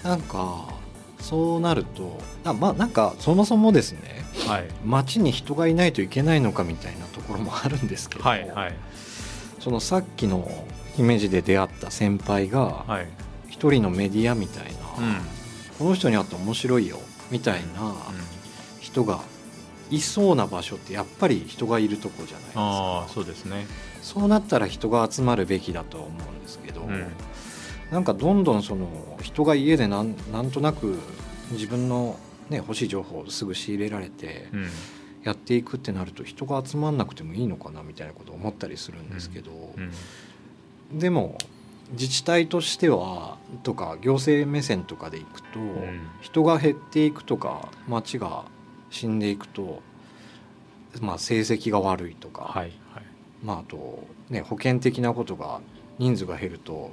い。なんかそうなるとあまあなんかそもそもですね。はい。街に人がいないといけないのかみたいなところもあるんですけど。はいはい。そのさっきの姫路で出会った先輩がはい一人のメディアみたいな、うん。この人に会って面白いよみたいな人がいそうな場所ってやっぱり人がいるとこじゃないですか。ああそうですね。そうなったら人が集まるべきだとは思うんですけど、うん。なんかどんどんその人が家でなんなんとなく自分の、ね、欲しい情報をすぐ仕入れられてうん。やっていくってなると人が集まんなくてもいいのかなみたいなことを思ったりするんですけど、うん。でも自治体としてはとか行政目線とかでいくと、ん。人が減っていくとか町が死んでいくと、まあ、成績が悪いとか、はいはい。まあ、あと、ね、保険的なことが人数が減ると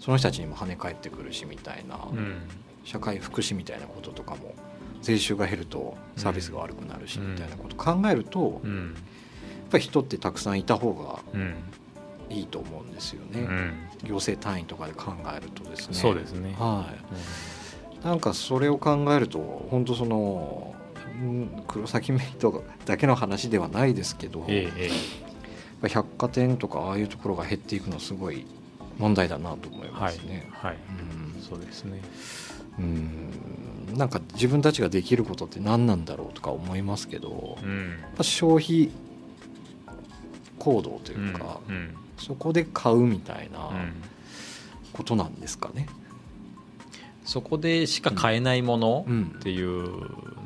その人たちにも跳ね返ってくるしみたいな、うん。社会福祉みたいなこととかも税収が減るとサービスが悪くなるしうんみたいなことを考えると、やっうんぱり人ってたくさんいた方がうん。いいと思うんですよね、うん行政単位とかで考えるとですね。そうですね。はい、なんかそれを考えると本当そのうん黒崎メイトだけの話ではないですけど、ええ百貨店とかああいうところが減っていくのすごい問題だなと思いますね。はいうん。そうですね。うん。なんか自分たちができることって何なんだろうとか思いますけど、うん。ぱ消費行動とういうんか、うんそこで買うみたいなうん。ことなんですかね。そこでしか買えないものうんっていう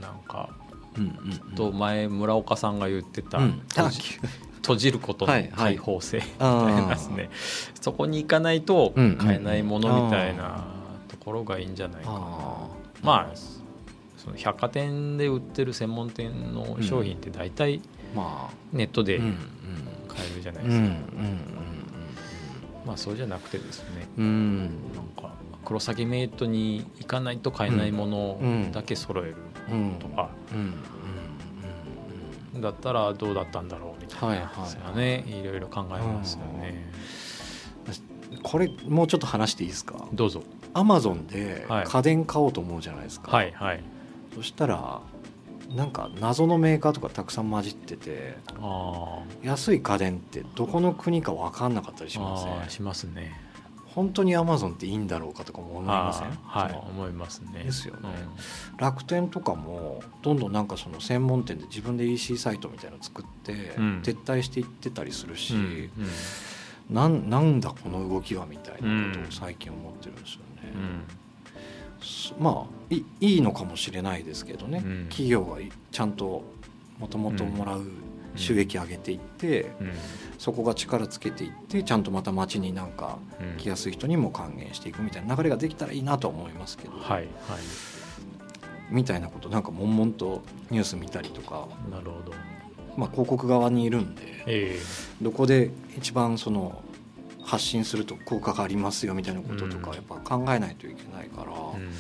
なんかうん。うんと前村岡さんが言ってたうん。閉じることの開放性みあたいなですね。そこに行かないとうん買えないものみたいなところがいいんじゃないかな。まあその百貨店で売ってる専門店の商品って大体まネットで買えるじゃないうんうんですか、まあそうじゃなくてですね。うん。うんなんか黒崎メイトに行かないと買えないものだけ揃えるうん。とか、だったらどうだったんだろうみたいな。はいはいですよね、いろいろ考えますよね、うん。これもうちょっと話していいですか？どうぞ。アマゾンではい。家電買おうと思うじゃないですか、はいはい。そしたらなんか謎のメーカーとかたくさん混じっててあ安い家電ってどこの国か分かんなかったりーしませんあーしますね。本当にアマゾンっていいんだろうかとかも思いません？はい思いますね。ですよね。楽天とかもどんどんなんかその専門店で自分で EC サイトみたいなの作ってうん。撤退していってたりするし、うんうん。なんなんだこの動きはみたいなことうん。を最近思ってるんですよね。うん。すまあいいいのかもしれないですけどね、うん。企業がちゃんともともともらう収益上げていって、うん。そこが力つけていってちゃんとまた街になんかうん。来やすい人にも還元していくみたいな流れができたらいいなとは思いますけど、はいはい。みたいなことなんか悶々とニュース見たりとか、なるほど。まあ、広告側にいるんでえ。どこで一番その発信すると効果がありますよみたいなこととかうん。やっぱ考えないといけないから、えうん。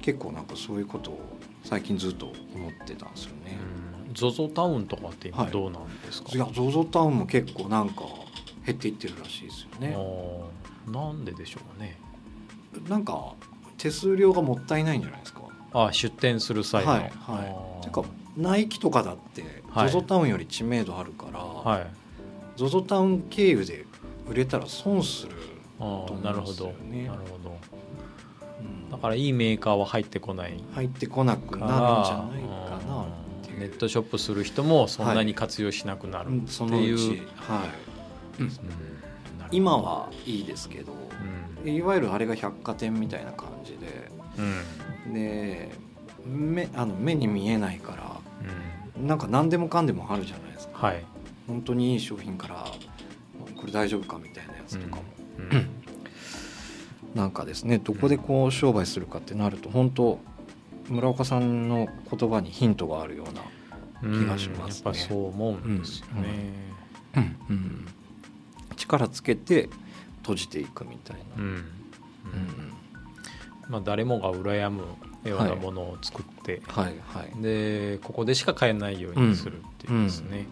結構なんかそういうことを最近ずっと思ってたんですよね。うん。ZOZO タウンとかって今はいどうなんですか、いや ZOZO タウンも結構なんか減っていってるらしいですよね。なんででしょうね。なんか手数料がもったいないんじゃないですか。あ出店する際の、はいはい。てかナイキとかだってはい。ZOZO タウンより知名度あるから、はい。ZOZO タウン経由で売れたら損する、なるほど、うんですよね。なるほど。うん。だからいいメーカーは入ってこない。入ってこなくなるんじゃないかなネットショップする人もそんなに活用しなくなるう。んってそのういう、ち、はい、うん。今はいいですけど、うん。いわゆるあれが百貨店みたいな感じでうん。で目あの目に見えないからうん。なんか何でもかんでもあるじゃないですか。はい、本当にいい商品からこれ大丈夫かみたいなやつとかも、うん。なんかですねどこでこう商売するかってなると本当村岡さんの言葉にヒントがあるような、うん気がしますね。やっぱそう思うんですよね、うん。力つけて閉じていくみたいな、うん。うん。まあ、誰もが羨むようなものを作って、はい。はい。でここでしか買えないようにするっていうですね、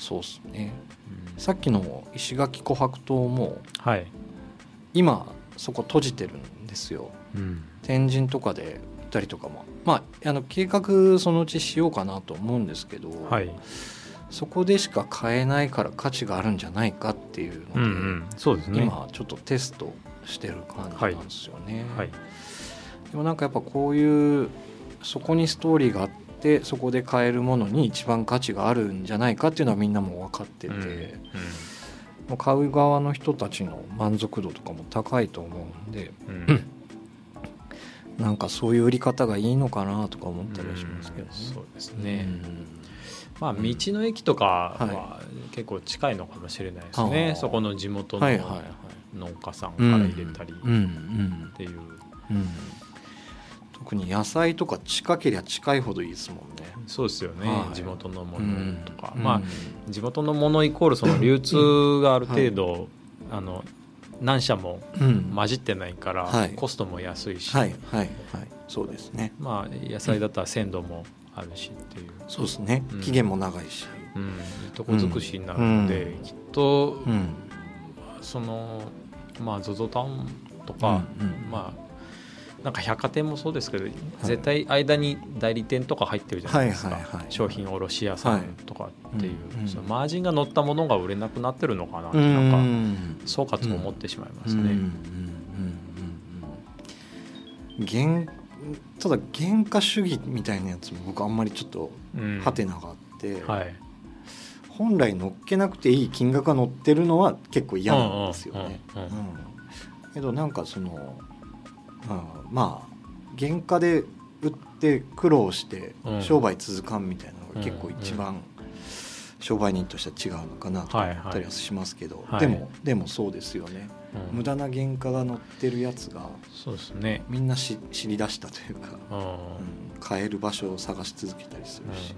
そうっすね。うん。さっきの石垣琥珀島もはい、今そこ閉じてるんですよ。うん。天神とかで売ったりとかも。まああの計画そのうちしようかなと思うんですけど、はい。そこでしか買えないから価値があるんじゃないかっていうので、うんうん、そうですね。今ちょっとテストしてる感じなんですよね、はい。でもなんかやっぱこういうそこにストーリーがあってそこで買えるものに一番価値があるんじゃないかっていうのはみんなも分かってて、うんもう買う側の人たちの満足度とかも高いと思うんで。うん。うんなんかそういう売り方がいいのかなとか思ったりはしますけどね。うん。そうですね、うん。まあ道の駅とかはは結構近いのかもしれないですあね、ー。そこの地元のはいはいはい。農家さんから入れたりっていう、うん特に野菜とか近けりゃ近いほどいいですもんね。そうですよね、はい。地元のものうんとか、うん。まあ地元のものイコールその流通がある程度、あの何社もうん。混じってないから、はい。コストも安いし、はいはいはい。そうですね。まあ野菜だったら鮮度もあるしっていう、そうですね。うん。期限も長いし。うん、いいとこ尽くしになるので、きっとうん。そのまあ ZOZO タウンとか、うんうん。まあなんか百貨店もそうですけど、絶対間に代理店とか入ってるじゃないですか、はいはいはい。商品卸屋さんとかっていう、うんうんそのマージンが乗ったものが売れなくなってるのかなって、うん。なんか総括も思ってしまいますね。ただ原価主義みたいなやつも僕あんまりちょっとうん。ハテナがあって、はい。本来乗っけなくていい金額が乗ってるのは結構嫌なんですよね。うんうんうんうんけどなんかその、うんまあ原価で売って苦労してうん。商売続かんみたいなのが結構一番商売人としては違うのかなと思ったりはしますけど、はい。でもでもそうですよね、うん。無駄な原価が乗ってるやつがそうですね、みんなし知り出したというか、うん。買える場所を探し続けたりするし。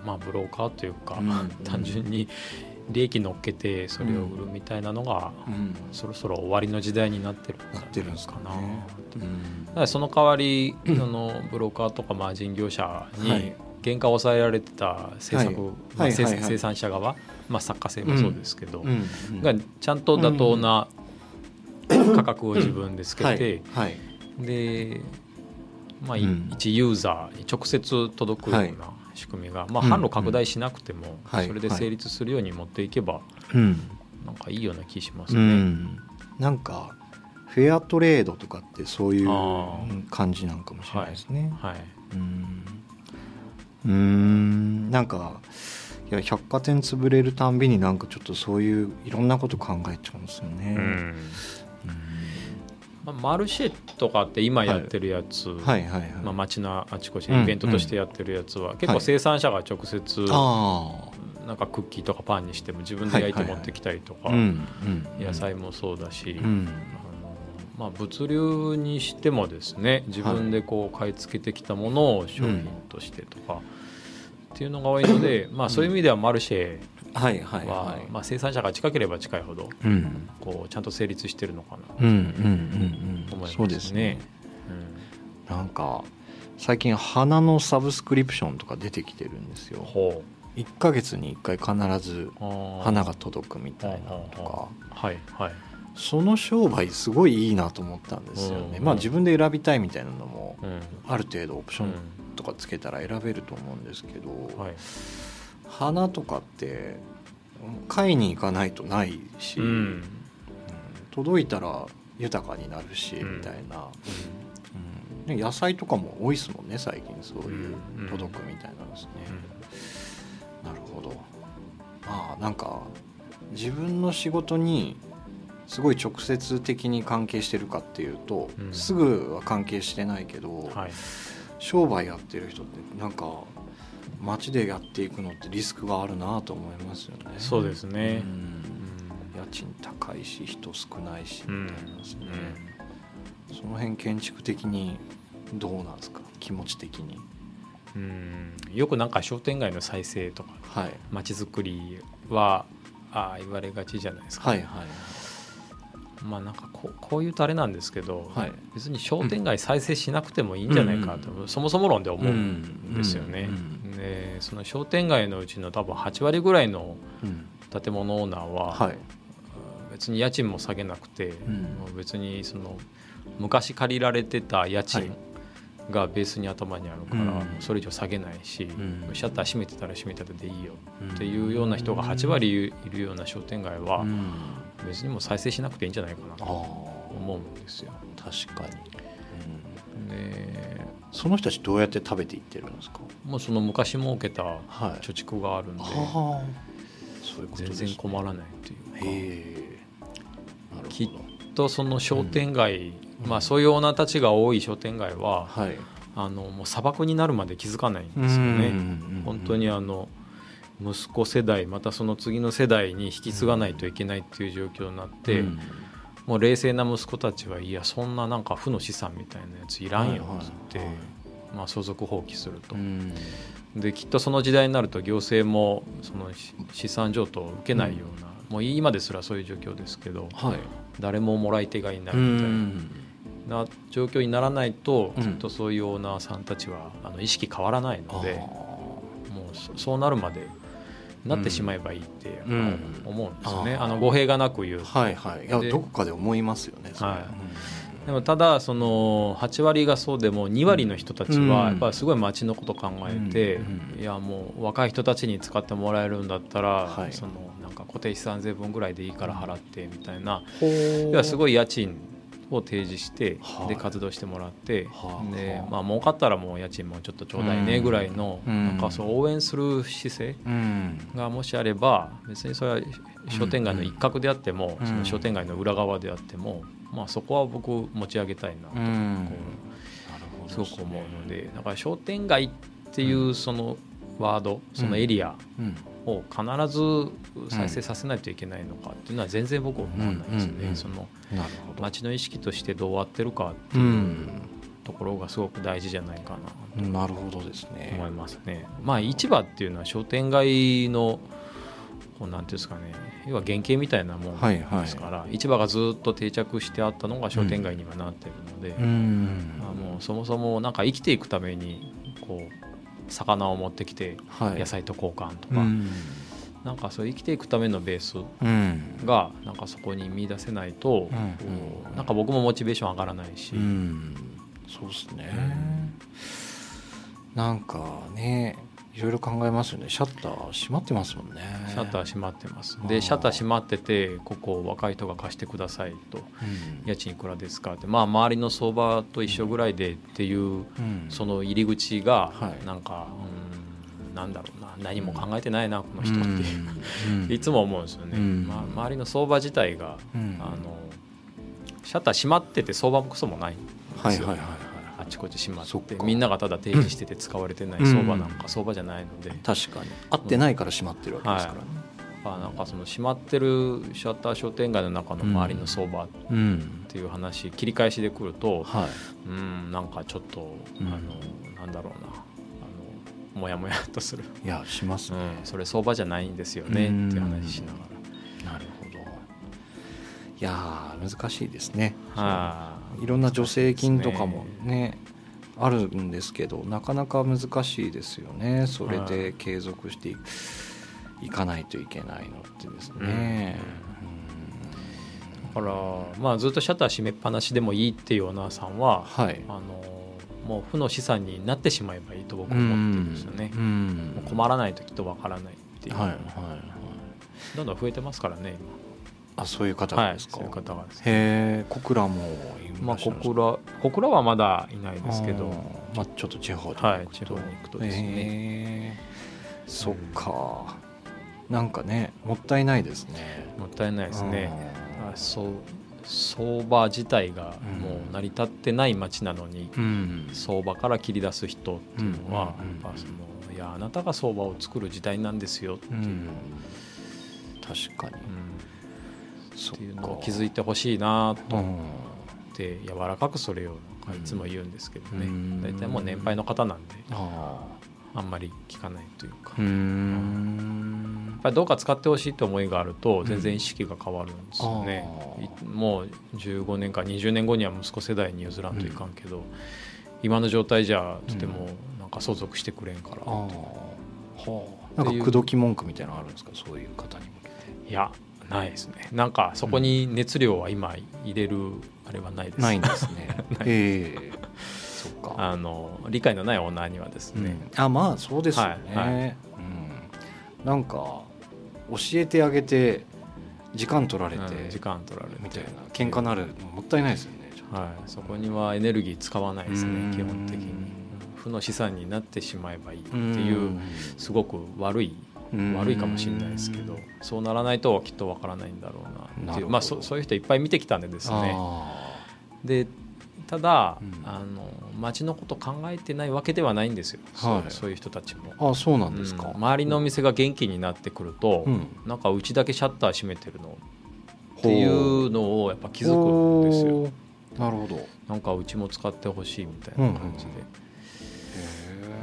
うん。まあブローカーというか、うん。単純に利益乗っけてそれを売るみたいなのが、うん。そろそろ終わりの時代になってるな。ってるんですかかな。ね。だからその代わり、そのブローカーとかマージン業者にはい。原価を抑えられてた制作、はい。まあはい生産者側、まあ、作家性もそうですけど、がちゃんと妥当な価格を自分でつけて、はい。はい。でまあ、うん。一ユーザーに直接届くような仕組みが、まあ、うん販路拡大しなくても、はいそれで成立するように持っていけば、うん。なんかいいような気しますうね。ん、なんかフェアトレードとかってそういうあ感じなのかもしれないですね。はい、うん。うーん。なんかいや百貨店潰れるたんびになんかちょっとそういういろんなこと考えちゃうんですよね。うんまあ、マルシェとかって今やってるやつ、はいはいはい。まあ、街のあちこちうんでイベントとしてやってるやつは、結構はい。生産者が直接、あなんかクッキーとかパンにしても自分で焼いて持ってきたりとか、野菜もそうだし、まあ、物流にしてもですね自分でこう買い付けてきたものを商品としてとか、っていうのが多いので、まあ、そういう意味ではマルシェはいはいは、はい。まあ、生産者が近ければ近いほどうんこうちゃんと成立してるのかな。と思いますね。そうですね。うんなんか最近花のサブスクリプションとか出てきてるんですよ。ほ1ヶ月に1回必ず花が届くみたいなのとか。はいはいその商売すごいいいなと思ったんですよね、うんまあ自分で選びたいみたいなのもうんある程度オプションうとかつけたら選べると思うんですけど、んはい花とかって買いに行かないとないし、うん。うん届いたら豊かになるし、うん。みたいな、うん。ね野菜とかも多いですもんね最近そういううん。届くみたいなんですね、なるほど。まあなんか自分の仕事にすごい直接的に関係してるかっていうと、うん。すぐは関係してないけど、うんはい。商売やってる人ってなんか街でやっていくのってリスクがあるなと思いますよね。そうですね。うん。家賃高いし人少ないしうんみたいな。ですね、その辺建築的にどうなんですか？気持ち的に。うん。うんよくなんか商店街の再生とかはい。街づくりはああ言われがちじゃないですか、はいはい。まあなんかこうこういうとあれなんですけど、はい。別に商店街再生しなくてもいいんじゃないかと、そもそも論で思うんですよね。うんでその商店街のうちの多分8割ぐらいのうん。建物オーナーは、はい。別に家賃も下げなくて、う別にその昔借りられてた家はい。賃がベースに頭にあるから、うん。それ以上下げないし、ん。シャッター閉めてたら閉めたでいいようんっていうような人が8割いるような商店街はうん。別にもう再生しなくていいんじゃないかなあと思うんですよ。あ確かに、うん。でその人たちどうやって食べていってるんですか？もうその昔儲けたはい。貯蓄があるんで、ああ。そういうこと全然困らないっていうか。きっとその商店街、まあそういうオーナーたちが多い商店街は、はい。あのもう砂漠になるまで気づかないんですよね。本当にあの息子世代またその次の世代に引き継がないといけないっていう状況になって、うんもう冷静な息子たちはいやそんななんか負の資産みたいなやついらんよっつって、はい。はいまあ、相続放棄すると。う、ん。できっとその時代になると行政もそのし資産譲渡を受けないような、もう今ですらそういう状況ですけどはい。誰ももらい手がいなういみたいな。状況にならないと、うん。きっとそういうオーナーさんたちはあの意識変わらないのでもうそそうなるまでなってしまえばいいって、思うんですよね、あー。あの語弊がなく言う。と、はいはい。いやでどこかで思いますよねはい。でもただその8割がそうでも2割の人たちうん。はやっぱりすごい街のこと考えて、うんいやもう若い人たちに使ってもらえるんだったら、はい。そのなんか固定資産税分ぐらいでいいから払ってみたいな、ほいやすごい家賃を提示して、はい。で活動してもらって、はあでまあ儲かったらもう家賃もちょっとちょうだいねぐらいの、うん。なんかそう応援する姿勢うん。がもしあれば別にそれは商店街の一角であっても、うん。その商店街の裏側であっても、まあ、そこは僕持ち上げたいなと、うん。こうすどごく思うのでだから商店街っていうそのワードそのエリアうんを必ず再生させないといけないのかっていうのは全然僕は思わないですね。うんうんうんそのなるほど。街の意識としてどう合ってるかってういうん。ところがすごく大事じゃないかななるほどですとね。思いますね。まあ市場っていうのは商店街のこうなんていうんですかね。要は原型みたいなもはいんはいですから、市場がずっと定着してあったのが商店街にはなってるので、うん。まあもうそもそもなんか生きていくためにこう魚を持ってきてはい。野菜と交換とか、うん。なんかそう生きていくためのベースうん。がなんかそこに見出せないと、うん。なんか僕もモチベーション上がらないし、うん。そうですね。なんかねいろいろ考えますよね。シャッター閉まってますもんね。シャッター閉まってます。でシャッター閉まっててここ若い人が貸してくださいと。うん。家賃いくらですかって。まあ周りの相場と一緒ぐらいでっていううん。その入り口がはい。なんか、うんなんだろうな。何も考えてないなこの人って。いう、うん。いつも思うんですよね、うん。まあ、周りの相場自体が、うん。あのシャッター閉まってて相場もクソもないんですよ、はいはいはいちこち閉まそってみんながただ提示してて使われてない相場なんか相場じゃないので、確かに。合ってないから閉まってるわけですからね、まあ、なんかその閉まってるシャッター商店街の中の周りの相場っうんていう話切り返しでくるとはい。うんなんかちょっと、うんあのなんだろうな。もやもやっとする、いやしますうね、ん、それ相場じゃないんですよねうん。っていう話しながなるほど。いやー難しいですね。らはいろんな助成金とかもねあるんですけどなかなか難しいですよね。それで継続していいかないといけないのってですね、だから、まあ、ずっとシャッター閉めっぱなしでもいいっていうオーナーさんははい。あのもう負の資産になってしまえばいいと僕は思ってるんですよね。困らない時とわからないっていう、はいはいはい。どんどん増えてますからねあそういう方ですか、そういう方がですね。へえ小倉もいまあ小倉小倉はまだいないですけど。まあ、ちょっと地方で。はい地方に行くとですね。そっか、なんかねもったいないですね。もったいないですね。ああそう相場自体がうん。もう成り立ってない街なのにーうん。相場から切り出す人っていうのはやっうんうんうん。ぱそのいやあなたが相場を作る時代なんですよっていう,、うん。確かにっていうのを気づいてほしいなとうん思って柔らかくそれをいつも言うんですけどね。うん。大体もう年配の方なんでああ。んまり聞かないというか。ーうやっんぱりどうか使ってほしいと思いがあると全然意識が変わるんですよね。うんいもう15年か20年後には息子世代に譲らんといかんけど今の状態じゃとてもなんか相続してくれんから。あーはあ。なんか口説き文句みたいなのあるんですか？そういう方に向けて。いやないですね。なんかそこに熱量は今入れるあれはないです。ないんですね。ええ。そっか。あの理解のないオーナーにはですね、うん。あまあそうですよね、はいはい。うん、なんか教えてあげて時間取られて、うん時間取られて。みたいな。喧嘩なるのもったいないですよねはい、そこにはエネルギー使わないですうん。ね基本的に。負の資産になってしまえばいいっていうすごく悪いうん悪いかもしれないですけどそうならないときっとわからないんだろうなっていう。まあそそういう人いっぱい見てきたんでですね。あでただ、うん。あの町のこと考えてないわけではないんですよ、はい。そういう人たちも。ーあそうなんですか、うん。周りのお店が元気になってくると、うん。なんかうちだけシャッター閉めてるのっていうのをやっぱ気づくんですよ。なるほど。へなんかうちも使ってほしいみたいな感じで、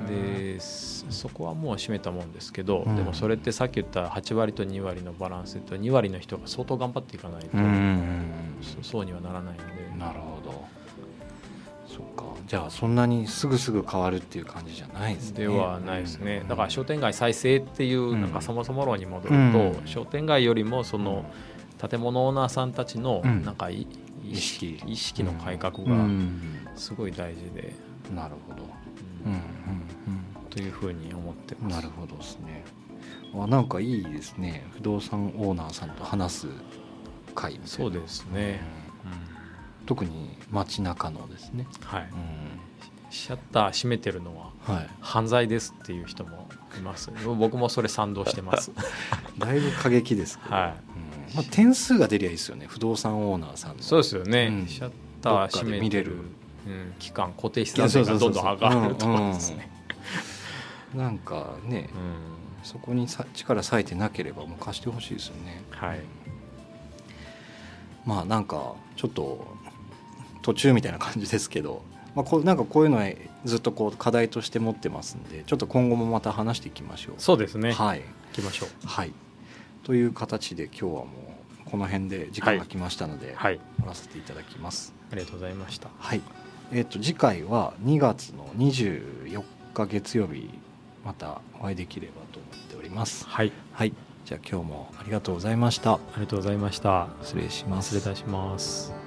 えでそそこはもう閉めたもんですけど、うん。でもそれってさっき言った8割と2割のバランスと2割の人が相当頑張っていかないと、うんそそうにはならないので。なるほど。そっか。じゃあそんなにすぐすぐ変わるっていう感じじゃないですね。ではないですね、うん。だから商店街再生っていううん。なんかそもそも論に戻ると、うん。商店街よりもその建物オーナーさんたちのうん。なんかい意識意識。の改革うがん。すごい大事で、なるほど。うんうんというふうに思ってます。なるほどですね。あなんかいいですね。不動産オーナーさんと話す会みたいな。そうですね、うん。うん特に街中のですね、はい、うシャッター閉めてるのはんはい、犯罪ですっていう人もいます。僕もそれ賛同してます。だいぶ過激ですけど、はい。うん。まあ、点数が出りゃいいですよね。不動産オーナーさんの。そうですよね、うん。シャッター閉めてるうん、期間固定資産税がどんどん上がるところですね、なんかね、そこにさ力割いてなければもう貸してほしいですよね。はい。まあなんかちょっと途中みたいな感じですけど、まあ、こうなんかこういうのはずっとこう課題として持ってますんでちょっと今後もまた話していきましょう。そうですね、はい、行きましょう。はい、という形で今日はもうこの辺で時間が来ましたので、はい。終わらせていただきます。ありがとうございました。はい。えっ、と次回は2月の24日月曜日またお会いできればと思っております。はい。はい。じゃあ今日もありがとうございました。ありがとうございました。失礼します。失礼いたします